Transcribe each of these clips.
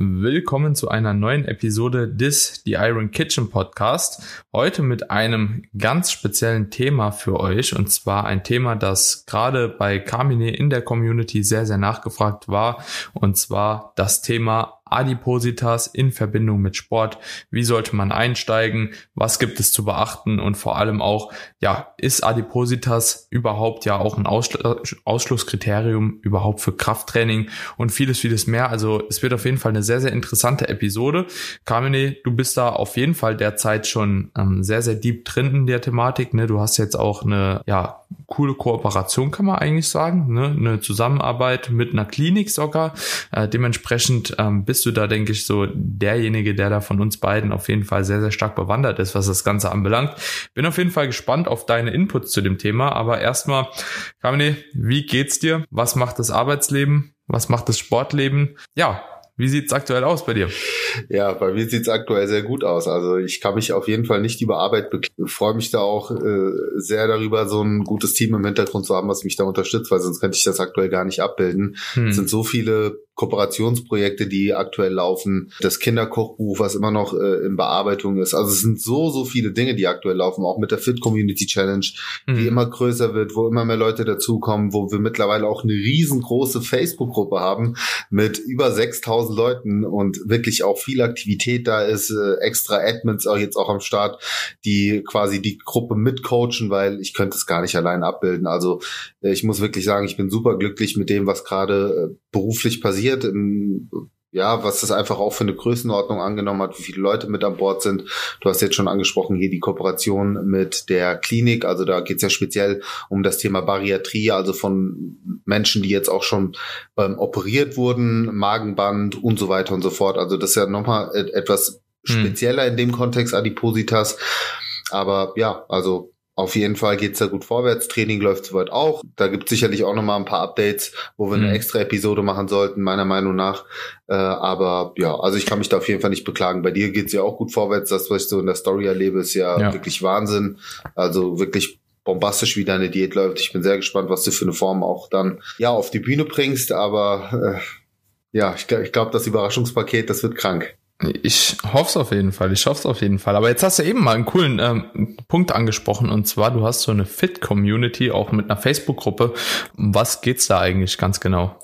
Willkommen zu einer neuen Episode des The Iron Kitchen Podcast. Heute mit einem ganz speziellen Thema für euch und zwar ein Thema, das gerade bei Carmine in der Community sehr, sehr nachgefragt war und zwar das Thema Adipositas in Verbindung mit Sport. Wie sollte man einsteigen? Was gibt es zu beachten? Und vor allem auch, ja, ist Adipositas überhaupt ja auch ein Ausschlusskriterium überhaupt für Krafttraining und vieles, vieles mehr. Also es wird auf jeden Fall eine sehr, sehr interessante Episode. Carmine, du bist da auf jeden Fall derzeit schon ähm, sehr, sehr deep drin in der Thematik. Ne? Du hast jetzt auch eine, ja, coole Kooperation, kann man eigentlich sagen. Ne? Eine Zusammenarbeit mit einer Klinik sogar. Äh, dementsprechend ähm, bist du da, denke ich, so derjenige, der da von uns beiden auf jeden Fall sehr, sehr stark bewandert ist, was das Ganze anbelangt. Bin auf jeden Fall gespannt auf deine Inputs zu dem Thema. Aber erstmal, Kamine, wie geht's dir? Was macht das Arbeitsleben? Was macht das Sportleben? Ja, wie sieht's aktuell aus bei dir? Ja, bei mir sieht's aktuell sehr gut aus. Also ich kann mich auf jeden Fall nicht über Arbeit beklagen. Freue mich da auch äh, sehr darüber, so ein gutes Team im Hintergrund zu haben, was mich da unterstützt, weil sonst könnte ich das aktuell gar nicht abbilden. Hm. Es sind so viele Kooperationsprojekte, die aktuell laufen, das Kinderkochbuch, was immer noch äh, in Bearbeitung ist. Also es sind so, so viele Dinge, die aktuell laufen, auch mit der Fit Community Challenge, mhm. die immer größer wird, wo immer mehr Leute dazukommen, wo wir mittlerweile auch eine riesengroße Facebook-Gruppe haben mit über 6000 Leuten und wirklich auch viel Aktivität da ist, äh, extra Admins auch jetzt auch am Start, die quasi die Gruppe mitcoachen, weil ich könnte es gar nicht allein abbilden. Also äh, ich muss wirklich sagen, ich bin super glücklich mit dem, was gerade äh, beruflich passiert passiert, im, ja, was das einfach auch für eine Größenordnung angenommen hat, wie viele Leute mit an Bord sind. Du hast jetzt schon angesprochen hier die Kooperation mit der Klinik. Also da geht es ja speziell um das Thema Bariatrie, also von Menschen, die jetzt auch schon ähm, operiert wurden, Magenband und so weiter und so fort. Also das ist ja nochmal etwas hm. spezieller in dem Kontext Adipositas. Aber ja, also auf jeden Fall geht's da gut vorwärts. Training läuft soweit auch. Da gibt sicherlich auch nochmal ein paar Updates, wo wir mhm. eine extra Episode machen sollten, meiner Meinung nach. Äh, aber ja, also ich kann mich da auf jeden Fall nicht beklagen. Bei dir geht's ja auch gut vorwärts. Das, was ich so in der Story erlebe, ist ja, ja. wirklich Wahnsinn. Also wirklich bombastisch, wie deine Diät läuft. Ich bin sehr gespannt, was du für eine Form auch dann ja auf die Bühne bringst. Aber äh, ja, ich, ich glaube, das Überraschungspaket, das wird krank. Ich hoffe es auf jeden Fall, ich hoffe es auf jeden Fall. Aber jetzt hast du eben mal einen coolen ähm, Punkt angesprochen und zwar, du hast so eine Fit-Community, auch mit einer Facebook-Gruppe. Was geht's da eigentlich ganz genau?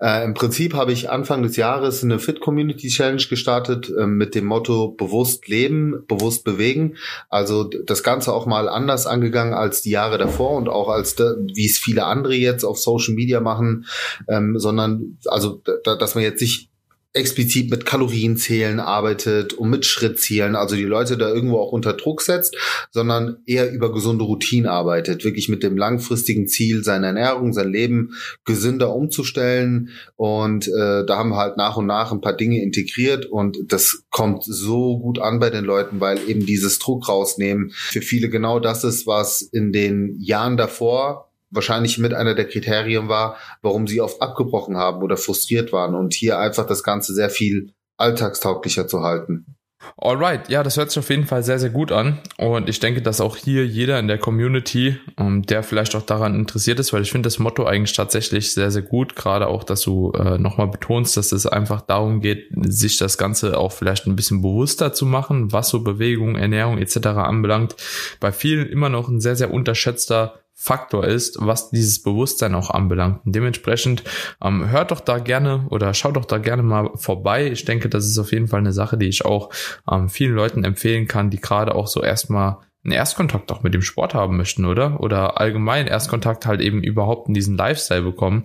Äh, Im Prinzip habe ich Anfang des Jahres eine Fit Community Challenge gestartet äh, mit dem Motto bewusst leben, bewusst bewegen. Also das Ganze auch mal anders angegangen als die Jahre davor und auch als wie es viele andere jetzt auf Social Media machen, ähm, sondern also da, dass man jetzt nicht explizit mit Kalorienzählen arbeitet und mit Schrittzielen, also die Leute da irgendwo auch unter Druck setzt, sondern eher über gesunde Routinen arbeitet, wirklich mit dem langfristigen Ziel, seine Ernährung, sein Leben gesünder umzustellen. Und äh, da haben wir halt nach und nach ein paar Dinge integriert und das kommt so gut an bei den Leuten, weil eben dieses Druck rausnehmen für viele genau das ist, was in den Jahren davor wahrscheinlich mit einer der Kriterien war, warum sie oft abgebrochen haben oder frustriert waren und hier einfach das Ganze sehr viel alltagstauglicher zu halten. Alright, ja, das hört sich auf jeden Fall sehr, sehr gut an. Und ich denke, dass auch hier jeder in der Community, ähm, der vielleicht auch daran interessiert ist, weil ich finde das Motto eigentlich tatsächlich sehr, sehr gut. Gerade auch, dass du äh, nochmal betonst, dass es einfach darum geht, sich das Ganze auch vielleicht ein bisschen bewusster zu machen, was so Bewegung, Ernährung etc. anbelangt. Bei vielen immer noch ein sehr, sehr unterschätzter Faktor ist, was dieses Bewusstsein auch anbelangt. Und dementsprechend ähm, hört doch da gerne oder schaut doch da gerne mal vorbei. Ich denke, das ist auf jeden Fall eine Sache, die ich auch ähm, vielen Leuten empfehlen kann, die gerade auch so erstmal einen Erstkontakt auch mit dem Sport haben möchten, oder? Oder allgemein Erstkontakt halt eben überhaupt in diesen Lifestyle bekommen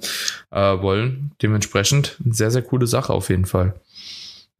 äh, wollen. Dementsprechend sehr, sehr coole Sache auf jeden Fall.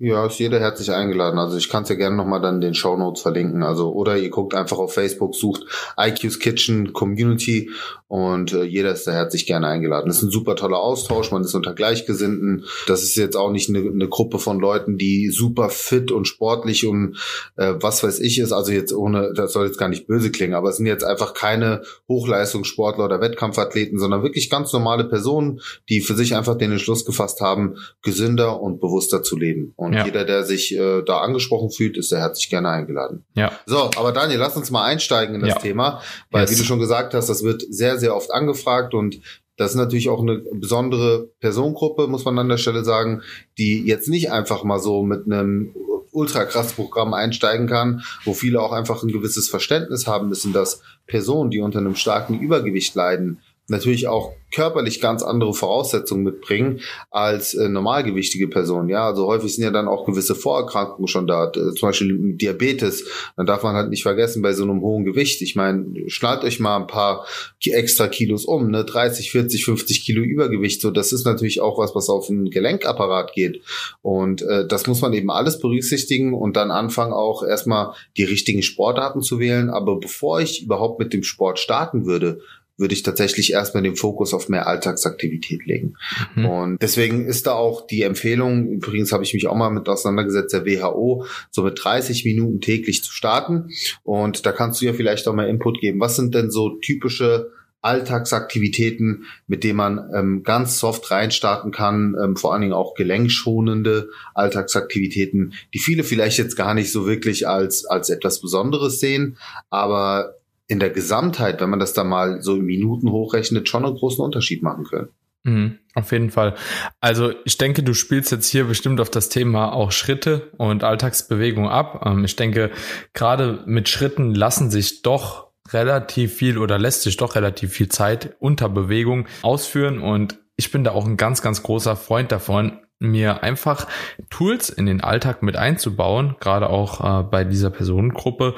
Ja, ist jeder herzlich eingeladen. Also ich kann es ja gerne nochmal dann in den Show Notes verlinken. Also oder ihr guckt einfach auf Facebook, sucht IQ's Kitchen Community und äh, jeder ist da herzlich gerne eingeladen. Das ist ein super toller Austausch, man ist unter Gleichgesinnten. Das ist jetzt auch nicht eine, eine Gruppe von Leuten, die super fit und sportlich und äh, was weiß ich ist. Also jetzt ohne, das soll jetzt gar nicht böse klingen, aber es sind jetzt einfach keine Hochleistungssportler oder Wettkampfathleten, sondern wirklich ganz normale Personen, die für sich einfach den Entschluss gefasst haben, gesünder und bewusster zu leben. Und ja. jeder, der sich äh, da angesprochen fühlt, ist da herzlich gerne eingeladen. Ja. So, aber Daniel, lass uns mal einsteigen in das ja. Thema, weil yes. wie du schon gesagt hast, das wird sehr, sehr oft angefragt und Das ist natürlich auch eine besondere Personengruppe, muss man an der Stelle sagen, die jetzt nicht einfach mal so mit einem ultra krass Programm einsteigen kann, wo viele auch einfach ein gewisses Verständnis haben müssen, dass Personen, die unter einem starken Übergewicht leiden, natürlich auch körperlich ganz andere Voraussetzungen mitbringen als äh, normalgewichtige Personen. Ja, also häufig sind ja dann auch gewisse Vorerkrankungen schon da, zum Beispiel Diabetes. Dann darf man halt nicht vergessen bei so einem hohen Gewicht. Ich meine, schnallt euch mal ein paar extra Kilos um, ne, 30, 40, 50 Kilo Übergewicht. So, das ist natürlich auch was, was auf den Gelenkapparat geht. Und äh, das muss man eben alles berücksichtigen und dann anfangen auch erstmal die richtigen Sportarten zu wählen. Aber bevor ich überhaupt mit dem Sport starten würde, würde ich tatsächlich erstmal den Fokus auf mehr Alltagsaktivität legen. Mhm. Und deswegen ist da auch die Empfehlung, übrigens habe ich mich auch mal mit auseinandergesetzt, der WHO, so mit 30 Minuten täglich zu starten. Und da kannst du ja vielleicht auch mal Input geben. Was sind denn so typische Alltagsaktivitäten, mit denen man ähm, ganz soft reinstarten kann, ähm, vor allen Dingen auch gelenkschonende Alltagsaktivitäten, die viele vielleicht jetzt gar nicht so wirklich als, als etwas Besonderes sehen, aber in der Gesamtheit, wenn man das da mal so in Minuten hochrechnet, schon einen großen Unterschied machen können. Mhm, auf jeden Fall. Also ich denke, du spielst jetzt hier bestimmt auf das Thema auch Schritte und Alltagsbewegung ab. Ähm, ich denke, gerade mit Schritten lassen sich doch relativ viel oder lässt sich doch relativ viel Zeit unter Bewegung ausführen und ich bin da auch ein ganz, ganz großer Freund davon, mir einfach Tools in den Alltag mit einzubauen, gerade auch äh, bei dieser Personengruppe,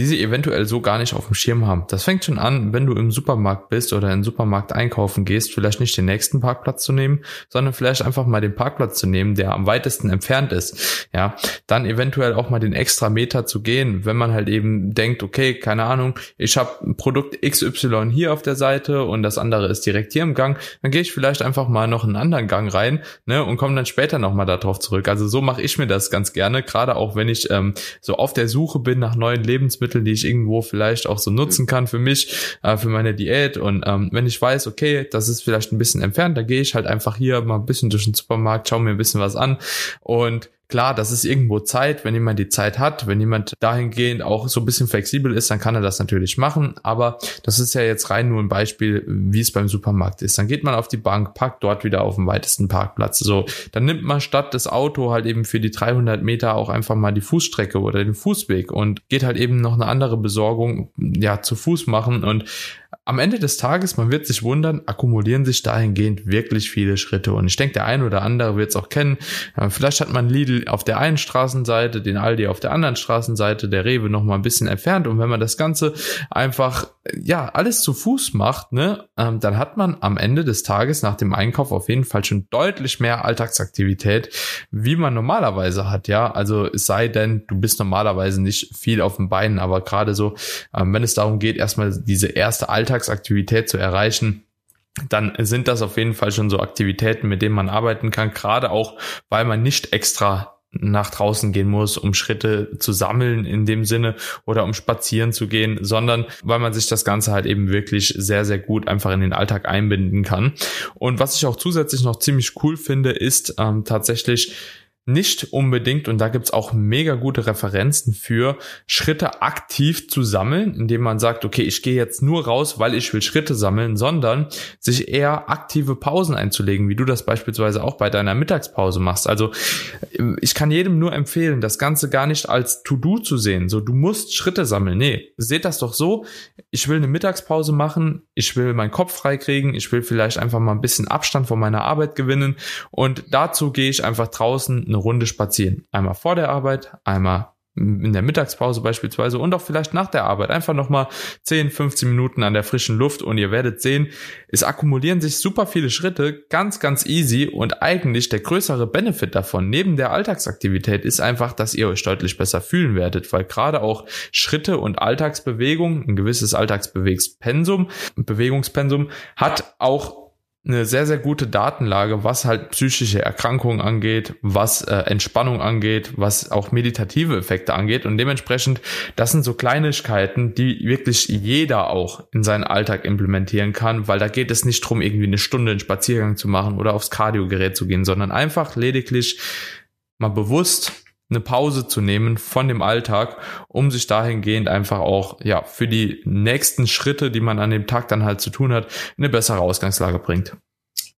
die sie eventuell so gar nicht auf dem Schirm haben. Das fängt schon an, wenn du im Supermarkt bist oder in den Supermarkt einkaufen gehst, vielleicht nicht den nächsten Parkplatz zu nehmen, sondern vielleicht einfach mal den Parkplatz zu nehmen, der am weitesten entfernt ist. Ja, dann eventuell auch mal den extra Meter zu gehen, wenn man halt eben denkt, okay, keine Ahnung, ich habe Produkt XY hier auf der Seite und das andere ist direkt hier im Gang, dann gehe ich vielleicht einfach mal noch einen anderen Gang rein, ne, und komme dann später nochmal darauf zurück. Also so mache ich mir das ganz gerne, gerade auch wenn ich ähm, so auf der Suche bin nach neuen Lebensmitteln, die ich irgendwo vielleicht auch so nutzen kann für mich, äh, für meine Diät. Und ähm, wenn ich weiß, okay, das ist vielleicht ein bisschen entfernt, da gehe ich halt einfach hier mal ein bisschen durch den Supermarkt, schaue mir ein bisschen was an und Klar, das ist irgendwo Zeit. Wenn jemand die Zeit hat, wenn jemand dahingehend auch so ein bisschen flexibel ist, dann kann er das natürlich machen. Aber das ist ja jetzt rein nur ein Beispiel, wie es beim Supermarkt ist. Dann geht man auf die Bank, packt dort wieder auf dem weitesten Parkplatz. So, dann nimmt man statt das Auto halt eben für die 300 Meter auch einfach mal die Fußstrecke oder den Fußweg und geht halt eben noch eine andere Besorgung, ja, zu Fuß machen und am Ende des Tages, man wird sich wundern, akkumulieren sich dahingehend wirklich viele Schritte. Und ich denke, der eine oder andere wird es auch kennen. Vielleicht hat man Lidl auf der einen Straßenseite, den Aldi auf der anderen Straßenseite, der Rewe noch mal ein bisschen entfernt. Und wenn man das Ganze einfach, ja, alles zu Fuß macht, ne, ähm, dann hat man am Ende des Tages nach dem Einkauf auf jeden Fall schon deutlich mehr Alltagsaktivität, wie man normalerweise hat, ja. Also es sei denn, du bist normalerweise nicht viel auf den Beinen, aber gerade so, ähm, wenn es darum geht, erstmal diese erste Alltagsaktivität zu erreichen, dann sind das auf jeden Fall schon so Aktivitäten, mit denen man arbeiten kann, gerade auch, weil man nicht extra nach draußen gehen muss, um Schritte zu sammeln in dem Sinne oder um spazieren zu gehen, sondern weil man sich das Ganze halt eben wirklich sehr, sehr gut einfach in den Alltag einbinden kann. Und was ich auch zusätzlich noch ziemlich cool finde, ist ähm, tatsächlich nicht unbedingt, und da gibt's auch mega gute Referenzen für, Schritte aktiv zu sammeln, indem man sagt, okay, ich gehe jetzt nur raus, weil ich will Schritte sammeln, sondern sich eher aktive Pausen einzulegen, wie du das beispielsweise auch bei deiner Mittagspause machst. Also ich kann jedem nur empfehlen, das Ganze gar nicht als To-Do zu sehen. So, du musst Schritte sammeln. Nee, seht das doch so. Ich will eine Mittagspause machen, ich will meinen Kopf freikriegen, ich will vielleicht einfach mal ein bisschen Abstand von meiner Arbeit gewinnen und dazu gehe ich einfach draußen eine Runde spazieren. Einmal vor der Arbeit, einmal in der Mittagspause beispielsweise und auch vielleicht nach der Arbeit. Einfach nochmal 10, 15 Minuten an der frischen Luft und ihr werdet sehen, es akkumulieren sich super viele Schritte, ganz, ganz easy und eigentlich der größere Benefit davon, neben der Alltagsaktivität, ist einfach, dass ihr euch deutlich besser fühlen werdet, weil gerade auch Schritte und Alltagsbewegung, ein gewisses Alltagsbewegungspensum, Bewegungspensum hat auch eine sehr, sehr gute Datenlage, was halt psychische Erkrankungen angeht, was äh, Entspannung angeht, was auch meditative Effekte angeht. Und dementsprechend, das sind so Kleinigkeiten, die wirklich jeder auch in seinen Alltag implementieren kann, weil da geht es nicht drum, irgendwie eine Stunde einen Spaziergang zu machen oder aufs Kardiogerät zu gehen, sondern einfach lediglich mal bewusst eine Pause zu nehmen von dem Alltag, um sich dahingehend einfach auch, ja, für die nächsten Schritte, die man an dem Tag dann halt zu tun hat, in eine bessere Ausgangslage bringt.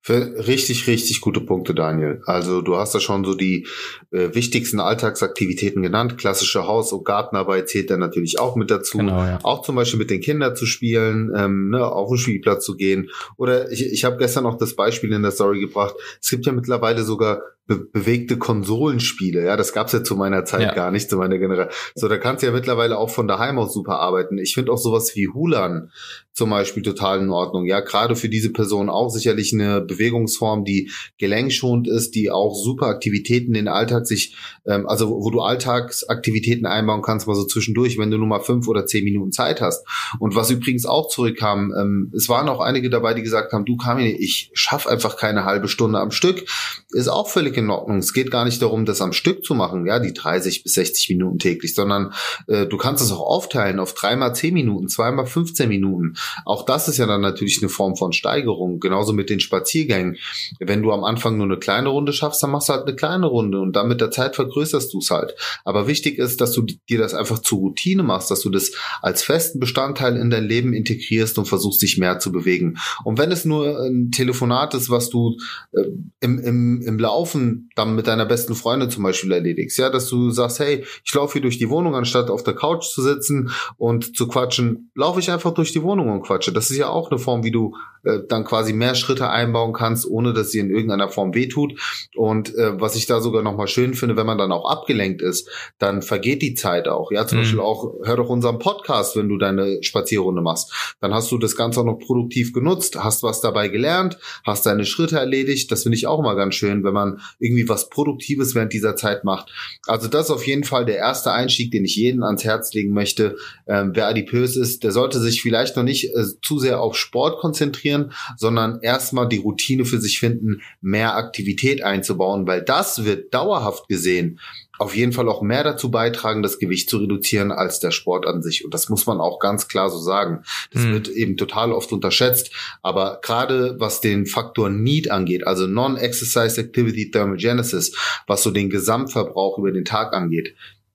Richtig, richtig gute Punkte, Daniel. Also du hast da schon so die äh, wichtigsten Alltagsaktivitäten genannt. Klassische Haus- und Gartenarbeit zählt da natürlich auch mit dazu. Genau, ja. Auch zum Beispiel mit den Kindern zu spielen, ähm, ne, auf den Spielplatz zu gehen. Oder ich, ich habe gestern noch das Beispiel in der Story gebracht. Es gibt ja mittlerweile sogar be bewegte Konsolenspiele. Ja, das gab's ja zu meiner Zeit ja. gar nicht, zu meiner Generation. So, da kannst du ja mittlerweile auch von daheim aus super arbeiten. Ich finde auch sowas wie Hulan zum Beispiel total in Ordnung. Ja, gerade für diese Person auch sicherlich eine Bewegungsform, die gelenkschonend ist, die auch super Aktivitäten in den Alltag sich, ähm, also wo du Alltagsaktivitäten einbauen kannst, mal so zwischendurch, wenn du nur mal fünf oder zehn Minuten Zeit hast. Und was übrigens auch zurückkam, ähm, es waren auch einige dabei, die gesagt haben, du Kamine, ich schaff einfach keine halbe Stunde am Stück. Ist auch völlig in Ordnung. Es geht gar nicht darum, das am Stück zu machen, ja, die 30 bis 60 Minuten täglich, sondern äh, du kannst es auch aufteilen auf dreimal zehn Minuten, zweimal 15 Minuten. Auch das ist ja dann natürlich eine Form von Steigerung. Genauso mit den Spaziergängen. Wenn du am Anfang nur eine kleine Runde schaffst, dann machst du halt eine kleine Runde und dann mit der Zeit vergrößerst du es halt. Aber wichtig ist, dass du dir das einfach zur Routine machst, dass du das als festen Bestandteil in dein Leben integrierst und versuchst, dich mehr zu bewegen. Und wenn es nur ein Telefonat ist, was du äh, im, im, im Laufen dann mit deiner besten Freundin zum Beispiel erledigst, ja, dass du sagst, hey, ich laufe hier durch die Wohnung, anstatt auf der Couch zu sitzen und zu quatschen, laufe ich einfach durch die Wohnung und quatsche. Das ist ja auch eine Form, wie du äh, dann quasi mehr Schritte einbauen kannst, ohne dass sie in irgendeiner Form wehtut. Und äh, was ich da sogar nochmal schön finde, wenn man dann auch abgelenkt ist, dann vergeht die Zeit auch. Ja, zum mhm. Beispiel auch, hör doch unseren Podcast, wenn du deine Spazierrunde machst. Dann hast du das Ganze auch noch produktiv genutzt, hast was dabei gelernt, hast deine Schritte erledigt. Das finde ich auch mal ganz schön, wenn man irgendwie was Produktives während dieser Zeit macht. Also das ist auf jeden Fall der erste Einstieg, den ich jedem ans Herz legen möchte. Ähm, wer adipös ist, der sollte sich vielleicht noch nicht äh, zu sehr auf Sport konzentrieren, sondern erstmal die Routine für sich finden, mehr Aktivität einzubauen, weil das wird dauerhaft gesehen auf jeden Fall auch mehr dazu beitragen, das Gewicht zu reduzieren als der Sport an sich. Und das muss man auch ganz klar so sagen. Das mhm. wird eben total oft unterschätzt. Aber gerade was den Faktor Need angeht, also Non-Exercise Activity Thermogenesis, was so den Gesamtverbrauch über den Tag angeht,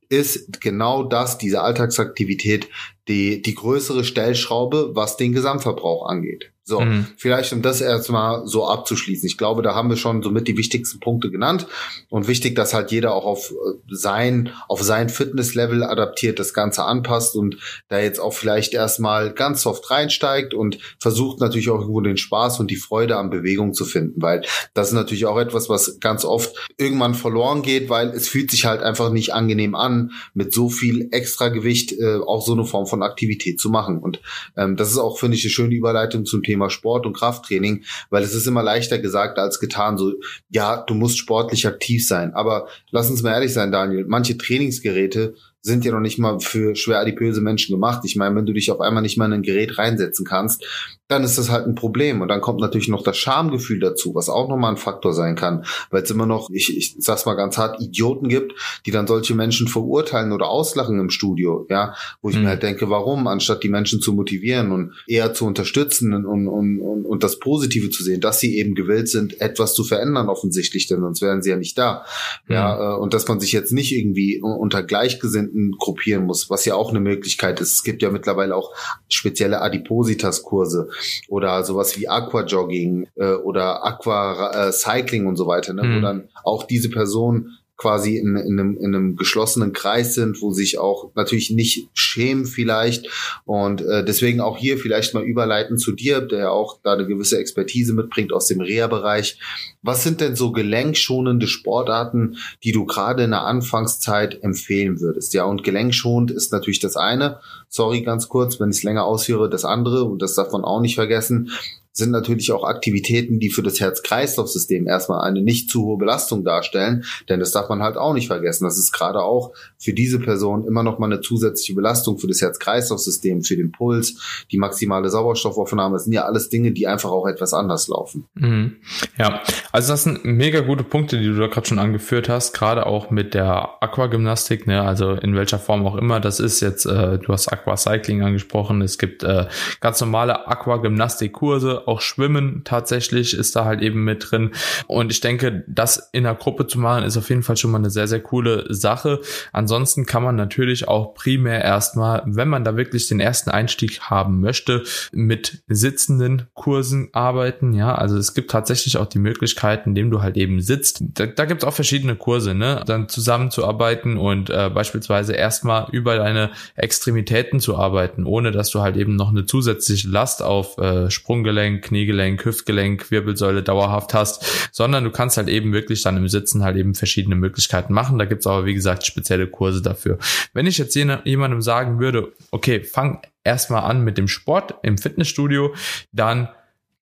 ist genau das, diese Alltagsaktivität, die, die größere Stellschraube, was den Gesamtverbrauch angeht. So, mhm. vielleicht um das erstmal so abzuschließen. Ich glaube, da haben wir schon somit die wichtigsten Punkte genannt und wichtig, dass halt jeder auch auf äh, sein, auf sein Fitnesslevel adaptiert das Ganze anpasst und da jetzt auch vielleicht erstmal ganz soft reinsteigt und versucht natürlich auch irgendwo den Spaß und die Freude an Bewegung zu finden, weil das ist natürlich auch etwas, was ganz oft irgendwann verloren geht, weil es fühlt sich halt einfach nicht angenehm an, mit so viel Extragewicht äh, auch so eine Form von Aktivität zu machen. Und ähm, das ist auch, finde ich, eine schöne Überleitung zum Thema Thema Sport und Krafttraining, weil es ist immer leichter gesagt als getan. So, ja, du musst sportlich aktiv sein. Aber lass uns mal ehrlich sein, Daniel. Manche Trainingsgeräte sind ja noch nicht mal für schwer adipöse Menschen gemacht. Ich meine, wenn du dich auf einmal nicht mal in ein Gerät reinsetzen kannst, dann ist das halt ein Problem. Und dann kommt natürlich noch das Schamgefühl dazu, was auch nochmal ein Faktor sein kann, weil es immer noch, ich, ich sag's mal ganz hart, Idioten gibt, die dann solche Menschen verurteilen oder auslachen im Studio, ja, wo ich mhm. mir halt denke, warum, anstatt die Menschen zu motivieren und eher zu unterstützen und, und, und, und das Positive zu sehen, dass sie eben gewillt sind, etwas zu verändern offensichtlich, denn sonst wären sie ja nicht da. Mhm. Ja, äh, und dass man sich jetzt nicht irgendwie unter Gleichgesinnten gruppieren muss, was ja auch eine Möglichkeit ist. Es gibt ja mittlerweile auch spezielle Adipositas-Kurse oder sowas wie Aquajogging äh, oder Aqua äh, Cycling und so weiter, ne, mhm. wo dann auch diese Person quasi in, in, einem, in einem geschlossenen Kreis sind, wo sich auch natürlich nicht schämen vielleicht und äh, deswegen auch hier vielleicht mal überleiten zu dir, der ja auch da eine gewisse Expertise mitbringt aus dem Reha-Bereich. Was sind denn so gelenkschonende Sportarten, die du gerade in der Anfangszeit empfehlen würdest? Ja, und gelenkschonend ist natürlich das eine. Sorry, ganz kurz, wenn ich es länger ausführe, das andere, und das darf man auch nicht vergessen, sind natürlich auch Aktivitäten, die für das Herz-Kreislauf-System erstmal eine nicht zu hohe Belastung darstellen, denn das darf man halt auch nicht vergessen. Das ist gerade auch für diese Person immer noch mal eine zusätzliche Belastung für das Herz-Kreislauf-System, für den Puls, die maximale Sauerstoffaufnahme. Das sind ja alles Dinge, die einfach auch etwas anders laufen. Mhm. Ja, also das sind mega gute Punkte, die du da gerade schon angeführt hast, gerade auch mit der Aquagymnastik, ne, also in welcher Form auch immer das ist jetzt, äh, du hast Aquacycling angesprochen, es gibt äh, ganz normale Aquagymnastik-Kurse, Kurse, auch Schwimmen tatsächlich ist da halt eben mit drin. Und ich denke, das in der Gruppe zu machen, ist auf jeden Fall schon mal eine sehr, sehr coole Sache. Ansonsten kann man natürlich auch primär erstmal, wenn man da wirklich den ersten Einstieg haben möchte, mit sitzenden Kursen arbeiten. Ja, also es gibt tatsächlich auch die Möglichkeit, indem du halt eben sitzt. Da, da gibt es auch verschiedene Kurse, ne? Dann zusammenzuarbeiten und äh, beispielsweise erstmal über deine Extremitäten zu arbeiten, ohne dass du halt eben noch eine zusätzliche Last auf äh, Sprunggelenk, Kniegelenk, Hüftgelenk, Wirbelsäule dauerhaft hast, sondern du kannst halt eben wirklich dann im Sitzen halt eben verschiedene Möglichkeiten machen. Da gibt's aber, wie gesagt, spezielle Kurse dafür. Wenn ich jetzt jemandem sagen würde, okay, fang erstmal an mit dem Sport im Fitnessstudio, dann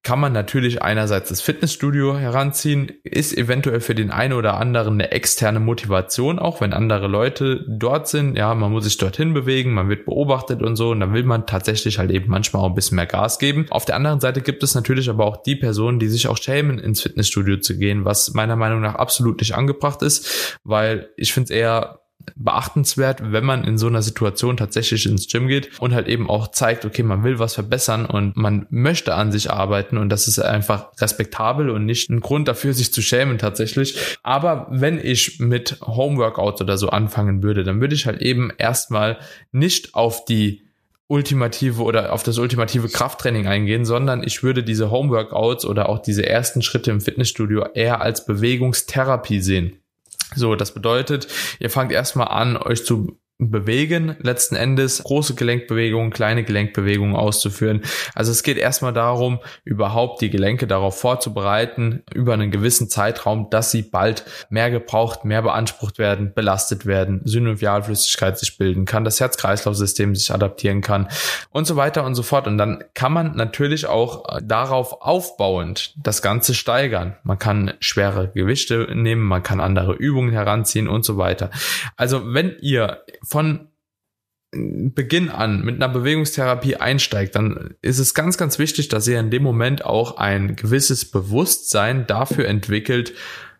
kann man natürlich einerseits das Fitnessstudio heranziehen, ist eventuell für den einen oder anderen eine externe Motivation, auch wenn andere Leute dort sind. Ja, man muss sich dorthin bewegen, man wird beobachtet und so, und dann will man tatsächlich halt eben manchmal auch ein bisschen mehr Gas geben. Auf der anderen Seite gibt es natürlich aber auch die Personen, die sich auch schämen, ins Fitnessstudio zu gehen, was meiner Meinung nach absolut nicht angebracht ist, weil ich finde es eher beachtenswert, wenn man in so einer Situation tatsächlich ins Gym geht und halt eben auch zeigt, okay, man will was verbessern und man möchte an sich arbeiten und das ist einfach respektabel und nicht ein Grund dafür, sich zu schämen tatsächlich. Aber wenn ich mit Homeworkout oder so anfangen würde, dann würde ich halt eben erstmal nicht auf die ultimative oder auf das ultimative Krafttraining eingehen, sondern ich würde diese Homeworkouts oder auch diese ersten Schritte im Fitnessstudio eher als Bewegungstherapie sehen. So, das bedeutet, ihr fangt erstmal an, euch zu bewegen, letzten Endes große Gelenkbewegungen, kleine Gelenkbewegungen auszuführen. Also es geht erstmal darum, überhaupt die Gelenke darauf vorzubereiten, über einen gewissen Zeitraum, dass sie bald mehr gebraucht, mehr beansprucht werden, belastet werden, Synovialflüssigkeit sich bilden kann, das Herz-Kreislauf-System sich adaptieren kann und so weiter und so fort. Und dann kann man natürlich auch darauf aufbauend das Ganze steigern. Man kann schwere Gewichte nehmen, man kann andere Übungen heranziehen und so weiter. Also wenn ihr von Beginn an mit einer Bewegungstherapie einsteigt, dann ist es ganz, ganz wichtig, dass ihr in dem Moment auch ein gewisses Bewusstsein dafür entwickelt,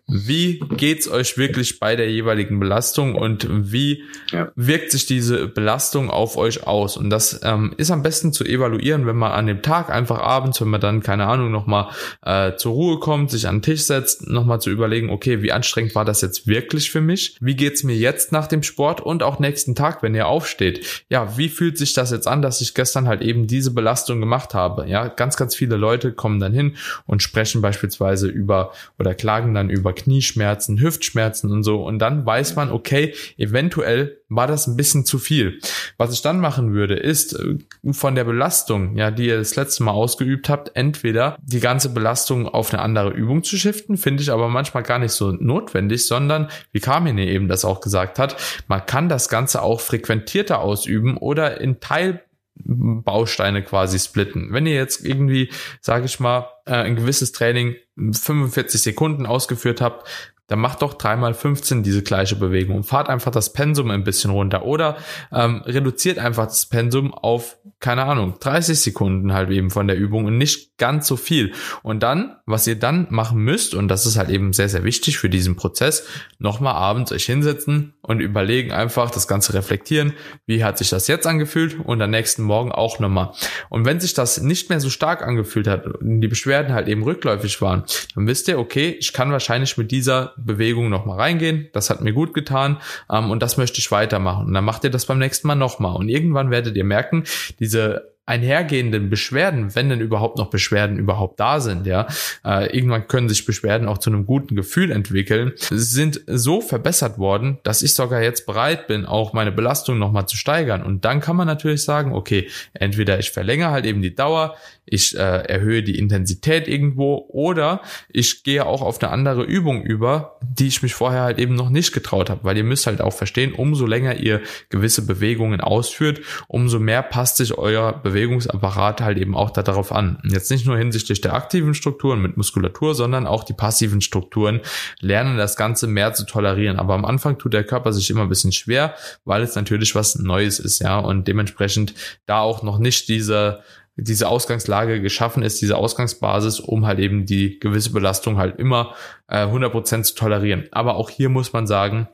wie geht's euch wirklich bei der jeweiligen Belastung und wie ja. wirkt sich diese Belastung auf euch aus? Und das ähm, ist am besten zu evaluieren, wenn man an dem Tag einfach abends, wenn man dann, keine Ahnung, nochmal äh, zur Ruhe kommt, sich an den Tisch setzt, nochmal zu überlegen, okay, wie anstrengend war das jetzt wirklich für mich? Wie geht's mir jetzt nach dem Sport und auch nächsten Tag, wenn ihr aufsteht? Ja, wie fühlt sich das jetzt an, dass ich gestern halt eben diese Belastung gemacht habe? Ja, ganz, ganz viele Leute kommen dann hin und sprechen beispielsweise über oder klagen dann über Knieschmerzen, Hüftschmerzen und so. Und dann weiß man, okay, eventuell war das ein bisschen zu viel. Was ich dann machen würde, ist äh, von der Belastung, ja, die ihr das letzte Mal ausgeübt habt, entweder die ganze Belastung auf eine andere Übung zu shiften, finde ich aber manchmal gar nicht so notwendig, sondern, wie Carmine eben das auch gesagt hat, man kann das Ganze auch frequentierter ausüben oder in Teil Bausteine quasi splitten. Wenn ihr jetzt irgendwie, sage ich mal, äh, ein gewisses Training 45 Sekunden ausgeführt habt, dann macht doch dreimal 15 diese gleiche Bewegung und fahrt einfach das Pensum ein bisschen runter oder ähm, reduziert einfach das Pensum auf, keine Ahnung, 30 Sekunden halt eben von der Übung und nicht ganz so viel. Und dann, was ihr dann machen müsst, und das ist halt eben sehr, sehr wichtig für diesen Prozess, nochmal abends euch hinsetzen und überlegen einfach, das Ganze reflektieren, wie hat sich das jetzt angefühlt und am nächsten Morgen auch nochmal. Und wenn sich das nicht mehr so stark angefühlt hat und die Beschwerden halt eben rückläufig waren, dann wisst ihr, okay, ich kann wahrscheinlich mit dieser Bewegung nochmal reingehen. Das hat mir gut getan ähm, und das möchte ich weitermachen. Und dann macht ihr das beim nächsten Mal nochmal. Und irgendwann werdet ihr merken, diese einhergehenden Beschwerden, wenn denn überhaupt noch Beschwerden überhaupt da sind, ja, äh, irgendwann können sich Beschwerden auch zu einem guten Gefühl entwickeln, sind so verbessert worden, dass ich sogar jetzt bereit bin, auch meine Belastung nochmal zu steigern. Und dann kann man natürlich sagen, okay, entweder ich verlängere halt eben die Dauer, ich äh, erhöhe die Intensität irgendwo oder ich gehe auch auf eine andere Übung über, die ich mich vorher halt eben noch nicht getraut habe, weil ihr müsst halt auch verstehen, umso länger ihr gewisse Bewegungen ausführt, umso mehr passt sich euer Bewegungsapparat halt eben auch darauf an. Jetzt nicht nur hinsichtlich der aktiven Strukturen mit Muskulatur, sondern auch die passiven Strukturen lernen das Ganze mehr zu tolerieren. Aber am Anfang tut der Körper sich immer ein bisschen schwer, weil es natürlich was Neues ist, ja, und dementsprechend da auch noch nicht diese diese Ausgangslage geschaffen ist, diese Ausgangsbasis, um halt eben die gewisse Belastung halt immer äh, 100% zu tolerieren. Aber auch hier muss man sagen,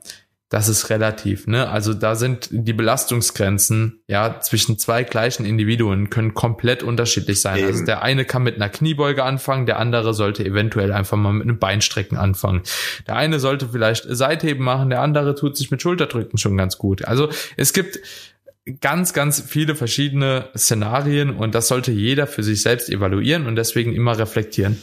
das ist relativ, ne? Also da sind die Belastungsgrenzen, ja, zwischen zwei gleichen Individuen können komplett unterschiedlich sein. Also Eben. Also der eine kann mit einer Kniebeuge anfangen, der andere sollte eventuell einfach mal mit einem Beinstrecken anfangen. Der eine sollte vielleicht Seitheben machen, der andere tut sich mit Schulterdrücken schon ganz gut. Also es gibt ganz, ganz viele verschiedene Szenarien und das sollte jeder für sich selbst evaluieren und deswegen immer reflektieren.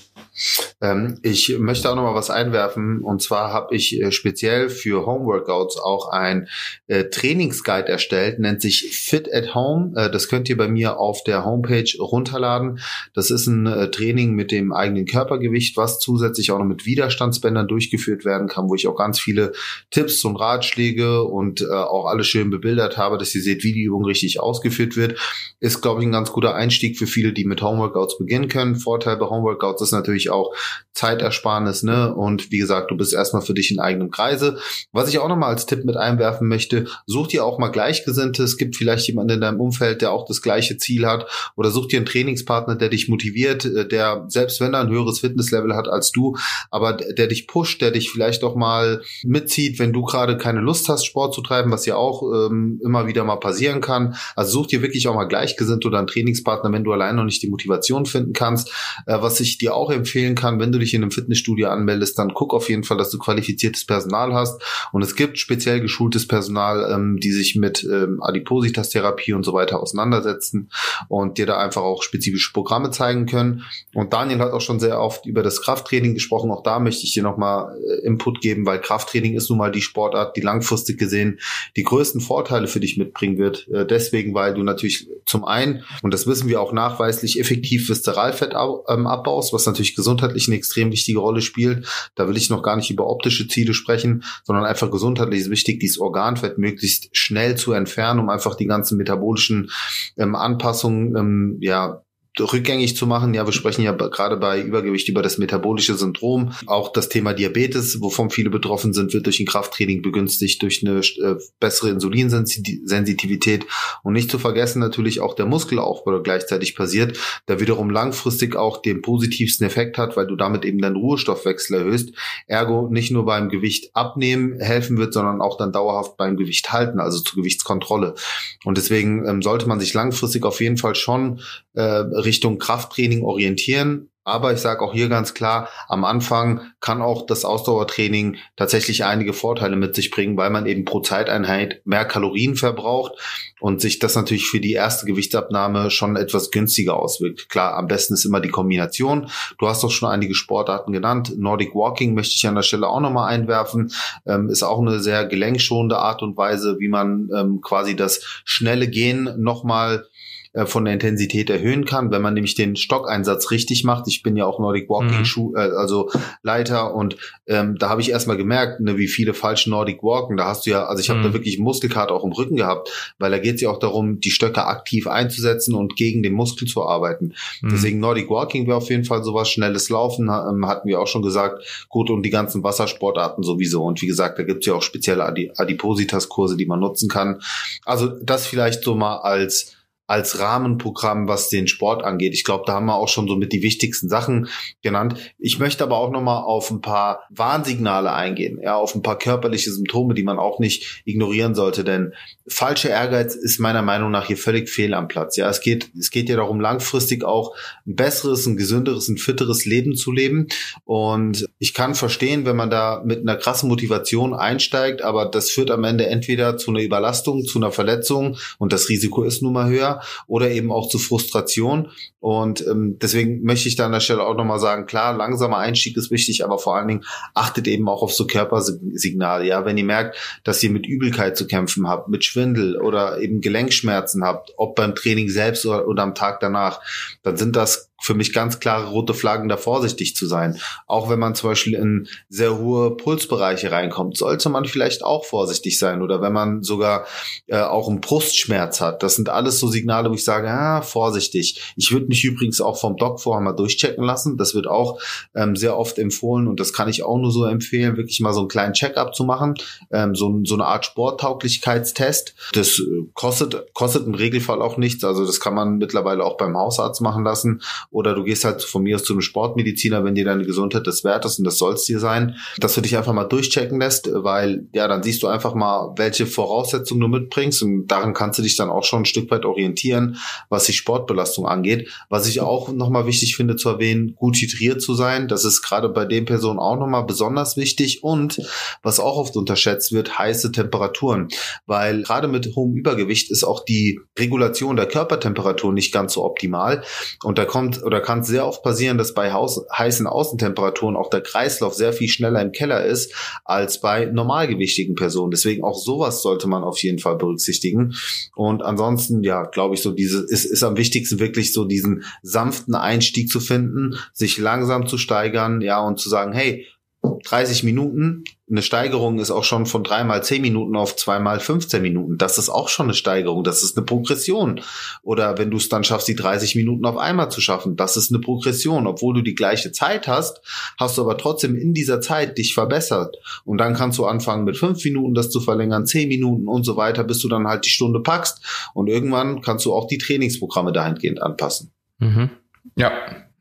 Ähm, ich möchte auch noch mal was einwerfen und zwar habe ich äh, speziell für Homeworkouts auch ein äh, Trainingsguide erstellt, nennt sich Fit at Home. Äh, das könnt ihr bei mir auf der Homepage runterladen. Das ist ein äh, Training mit dem eigenen Körpergewicht, was zusätzlich auch noch mit Widerstandsbändern durchgeführt werden kann, wo ich auch ganz viele Tipps und Ratschläge und äh, auch alles schön bebildert habe, dass ihr seht, wie die Übung richtig ausgeführt wird. Ist, glaube ich, ein ganz guter Einstieg für viele, die mit Homeworkouts beginnen können. Vorteil bei Homeworkouts ist natürlich auch Zeitersparnis, ne? Und wie gesagt, du bist erstmal für dich in eigenem Kreise. Was ich auch nochmal als Tipp mit einwerfen möchte, such dir auch mal Gleichgesinnte. Es gibt vielleicht jemanden in deinem Umfeld, der auch das gleiche Ziel hat. Oder such dir einen Trainingspartner, der dich motiviert, äh, der, selbst wenn er ein höheres Fitnesslevel hat als du, aber der dich pusht, der dich vielleicht auch mal mitzieht, wenn du gerade keine Lust hast, Sport zu treiben, was ja auch ähm, immer wieder mal passieren kann. Also such dir wirklich auch mal Gleichgesinnte oder einen Trainingspartner, wenn du allein noch nicht die Motivation finden kannst. Äh, was ich dir auch empfehlen kann, wenn du dich in einem Fitnessstudio anmeldest, dann guck auf jeden Fall, dass du qualifiziertes Personal hast. Und es gibt speziell geschultes Personal, ähm, die sich mit ähm, Adipositas-Therapie und so weiter auseinandersetzen und dir da einfach auch spezifische Programme zeigen können. Und Daniel hat auch schon sehr oft über das Krafttraining gesprochen. Auch da möchte ich dir nochmal äh, Input geben, weil Krafttraining ist nun mal die Sportart, die langfristig gesehen die größten Vorteile für dich mitbringen wird. Äh, deswegen, weil du natürlich zum einen, und das wissen wir auch nachweislich, effektiv Viszeralfett ähm, abbaust, was natürlich gesundheitlich eine extrem wichtige Rolle spielt. Da will ich noch gar nicht über optische Ziele sprechen, sondern einfach gesundheitlich ist wichtig, dieses Organfett möglichst schnell zu entfernen, um einfach die ganzen metabolischen ähm, Anpassungen ähm, ja rückgängig zu machen. Ja, wir sprechen ja gerade bei Übergewicht über das metabolische Syndrom. Auch das Thema Diabetes, wovon viele betroffen sind, wird durch ein Krafttraining begünstigt, durch eine äh, bessere Insulinsensitivität. Und nicht zu vergessen natürlich auch der Muskelaufbau, gleichzeitig passiert, der wiederum langfristig auch den positivsten Effekt hat, weil du damit eben deinen Ruhestoffwechsel erhöhst. Ergo nicht nur beim Gewicht abnehmen helfen wird, sondern auch dann dauerhaft beim Gewicht halten, also zur Gewichtskontrolle. Und deswegen ähm, sollte man sich langfristig auf jeden Fall schon äh, Richtung Krafttraining orientieren. Aber ich sage auch hier ganz klar, am Anfang kann auch das Ausdauertraining tatsächlich einige Vorteile mit sich bringen, weil man eben pro Zeiteinheit mehr Kalorien verbraucht und sich das natürlich für die erste Gewichtsabnahme schon etwas günstiger auswirkt. Klar, am besten ist immer die Kombination. Du hast doch schon einige Sportarten genannt. Nordic Walking möchte ich an der Stelle auch nochmal einwerfen. Ähm, ist auch eine sehr gelenkschonende Art und Weise, wie man ähm, quasi das schnelle Gehen nochmal äh, von der Intensität erhöhen kann, wenn man nämlich den Stockeinsatz richtig macht. Ich bin ja auch Nordic Walking mhm. Schuh, äh, also Leiter und ähm, da habe ich erstmal gemerkt, ne, wie viele falsche Nordic Walken. Da hast du ja, also ich habe mhm. da wirklich Muskelkater auch im Rücken gehabt, weil da geht es ja auch darum, die Stöcke aktiv einzusetzen und gegen den Muskel zu arbeiten. Mhm. Deswegen Nordic Walking wäre auf jeden Fall sowas, schnelles Laufen, ähm, hatten wir auch schon gesagt, gut und die ganzen Wassersportarten sowieso. Und wie gesagt, da gibt's ja auch spezielle Adipositas-Kurse, die man nutzen kann. Also das vielleicht so mal als als Rahmenprogramm, was den Sport angeht. Ich glaube, da haben wir auch schon so mit die wichtigsten Sachen genannt. Ich möchte aber auch noch mal auf ein paar Warnsignale eingehen, ja, auf ein paar körperliche Symptome, die man auch nicht ignorieren sollte, denn falscher Ehrgeiz ist meiner Meinung nach hier völlig fehl am Platz. Ja, es geht, es geht ja darum, langfristig auch ein besseres, ein gesünderes, ein fitteres Leben zu leben. Und ich kann verstehen, wenn man da mit einer krassen Motivation einsteigt, aber das führt am Ende entweder zu einer Überlastung, zu einer Verletzung und das Risiko ist nun mal höher oder eben auch zu Frustration. Und ähm, deswegen möchte ich da an der Stelle auch nochmal sagen, klar, langsamer Einstieg ist wichtig, aber vor allen Dingen achtet eben auch auf so Körpersignale. Ja, wenn ihr merkt, dass ihr mit Übelkeit zu kämpfen habt, mit Schwindel oder eben Gelenkschmerzen habt, ob beim Training selbst oder, oder am Tag danach, dann sind das für mich ganz klare rote Flaggen, da vorsichtig zu sein. Auch wenn man zum Beispiel in sehr hohe Pulsbereiche reinkommt, sollte man vielleicht auch vorsichtig sein. Oder wenn man sogar äh, auch einen Brustschmerz hat. Das sind alles so Signale, wo ich sage, ah, vorsichtig. Ich würde mich übrigens auch vom Doc vorher mal durchchecken lassen. Das wird auch ähm, sehr oft empfohlen und das kann ich auch nur so empfehlen, wirklich mal so einen kleinen Check-up zu machen. Ähm, so, so eine Art Sporttauglichkeitstest. Das äh, kostet, kostet im Regelfall auch nichts. Also das kann man mittlerweile auch beim Hausarzt machen lassen oder du gehst halt von mir aus zu einem Sportmediziner, wenn dir deine Gesundheit des wert ist und das soll es dir sein, dass du dich einfach mal durchchecken lässt, weil ja, dann siehst du einfach mal, welche Voraussetzungen du mitbringst und daran kannst du dich dann auch schon ein Stück weit orientieren, was die Sportbelastung angeht. Was ich auch nochmal wichtig finde zu erwähnen, gut hydriert zu sein, das ist gerade bei den Personen auch nochmal besonders wichtig. Und was auch oft unterschätzt wird, heiße Temperaturen, weil gerade mit hohem Übergewicht ist auch die Regulation der Körpertemperatur nicht ganz so optimal. Und da kommt oder kann sehr oft passieren, dass bei heißen Außentemperaturen auch der Kreislauf sehr viel schneller im Keller ist als bei normalgewichtigen Personen. Deswegen auch sowas sollte man auf jeden Fall berücksichtigen. Und ansonsten, ja, glaube ich, so diese ist, ist am wichtigsten wirklich so diesen sanften Einstieg zu finden, sich langsam zu steigern, ja, und zu sagen, hey, 30 Minuten. Eine Steigerung ist auch schon von dreimal 10 Minuten auf zweimal 15 Minuten. Das ist auch schon eine Steigerung. Das ist eine Progression. Oder wenn du es dann schaffst, die 30 Minuten auf einmal zu schaffen, das ist eine Progression. Obwohl du die gleiche Zeit hast, hast du aber trotzdem in dieser Zeit dich verbessert. Und dann kannst du anfangen mit 5 Minuten das zu verlängern, 10 Minuten und so weiter, bis du dann halt die Stunde packst. Und irgendwann kannst du auch die Trainingsprogramme dahingehend anpassen. Mhm. Ja,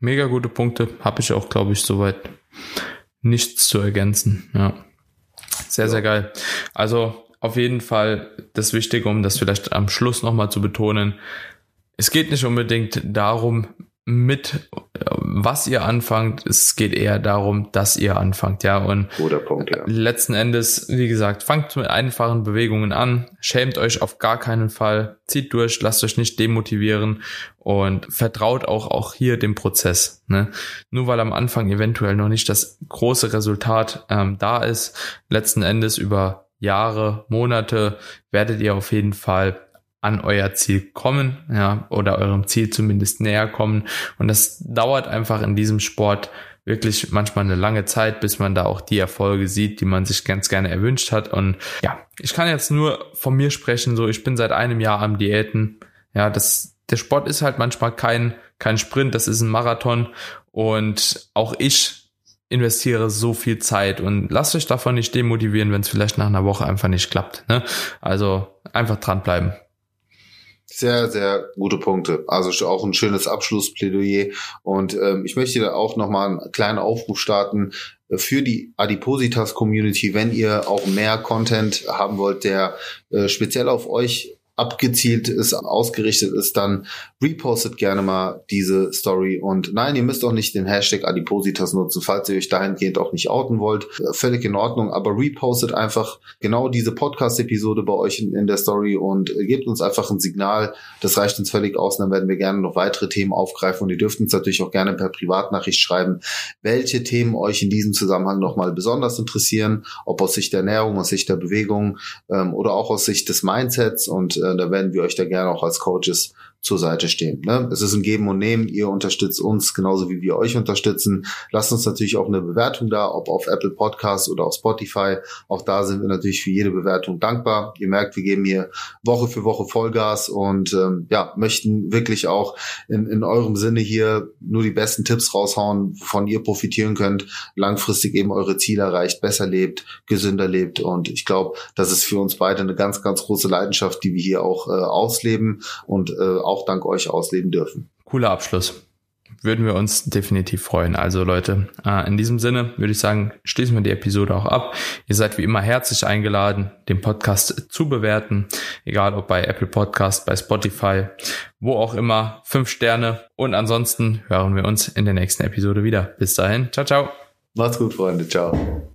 mega gute Punkte. Habe ich auch, glaube ich, soweit nichts zu ergänzen. Ja. Sehr, sehr geil. Also auf jeden Fall das Wichtige, um das vielleicht am Schluss nochmal zu betonen. Es geht nicht unbedingt darum, mit was ihr anfangt. Es geht eher darum, dass ihr anfangt, ja. Und Guter Punkt, ja. letzten Endes, wie gesagt, fangt mit einfachen Bewegungen an, schämt euch auf gar keinen Fall, zieht durch, lasst euch nicht demotivieren und vertraut auch auch hier dem Prozess. Ne? Nur weil am Anfang eventuell noch nicht das große Resultat ähm, da ist, letzten Endes über Jahre, Monate werdet ihr auf jeden Fall an euer Ziel kommen, ja, oder eurem Ziel zumindest näher kommen. Und das dauert einfach in diesem Sport wirklich manchmal eine lange Zeit, bis man da auch die Erfolge sieht, die man sich ganz gerne erwünscht hat. Und ja, ich kann jetzt nur von mir sprechen, so ich bin seit einem Jahr am Diäten. Ja, das, der Sport ist halt manchmal kein, kein Sprint, das ist ein Marathon. Und auch ich investiere so viel Zeit und lasst euch davon nicht demotivieren, wenn es vielleicht nach einer Woche einfach nicht klappt. Ne? Also einfach dranbleiben. Sehr, sehr gute Punkte. Also auch ein schönes Abschlussplädoyer. Und ähm, ich möchte da auch nochmal einen kleinen Aufruf starten äh, für die Adipositas-Community, wenn ihr auch mehr Content haben wollt, der äh, speziell auf euch abgezielt ist, ausgerichtet ist, dann repostet gerne mal diese Story. Und nein, ihr müsst auch nicht den Hashtag Adipositas nutzen, falls ihr euch dahingehend auch nicht outen wollt. Völlig in Ordnung, aber repostet einfach genau diese Podcast-Episode bei euch in, in, der Story und gebt uns einfach ein Signal. Das reicht uns völlig aus. Und dann werden wir gerne noch weitere Themen aufgreifen. Und ihr dürft uns natürlich auch gerne per Privatnachricht schreiben, welche Themen euch in diesem Zusammenhang nochmal besonders interessieren, ob aus Sicht der Ernährung, aus Sicht der Bewegung ähm, oder auch aus Sicht des Mindsets. Und äh, da werden wir euch da gerne auch als Coaches zur Seite stehen. Ne? Es ist ein Geben und Nehmen. Ihr unterstützt uns genauso wie wir euch unterstützen. Lasst uns natürlich auch eine Bewertung da, ob auf Apple Podcasts oder auf Spotify. Auch da sind wir natürlich für jede Bewertung dankbar. Ihr merkt, wir geben hier Woche für Woche Vollgas und ähm, ja, möchten wirklich auch in, in eurem Sinne hier nur die besten Tipps raushauen, von ihr profitieren könnt, langfristig eben eure Ziele erreicht, besser lebt, gesünder lebt. Und ich glaube, das ist für uns beide eine ganz, ganz große Leidenschaft, die wir hier auch äh, ausleben und äh, auch dank euch ausleben dürfen. Cooler Abschluss. Würden wir uns definitiv freuen. Also Leute, äh, in diesem Sinne würde ich sagen, schließen wir die Episode auch ab. Ihr seid wie immer herzlich eingeladen, den Podcast zu bewerten, egal ob bei Apple Podcast, bei Spotify, wo auch immer. Fünf Sterne. Und ansonsten hören wir uns in der nächsten Episode wieder. Bis dahin. Ciao, ciao. Macht's gut, Freunde. Ciao.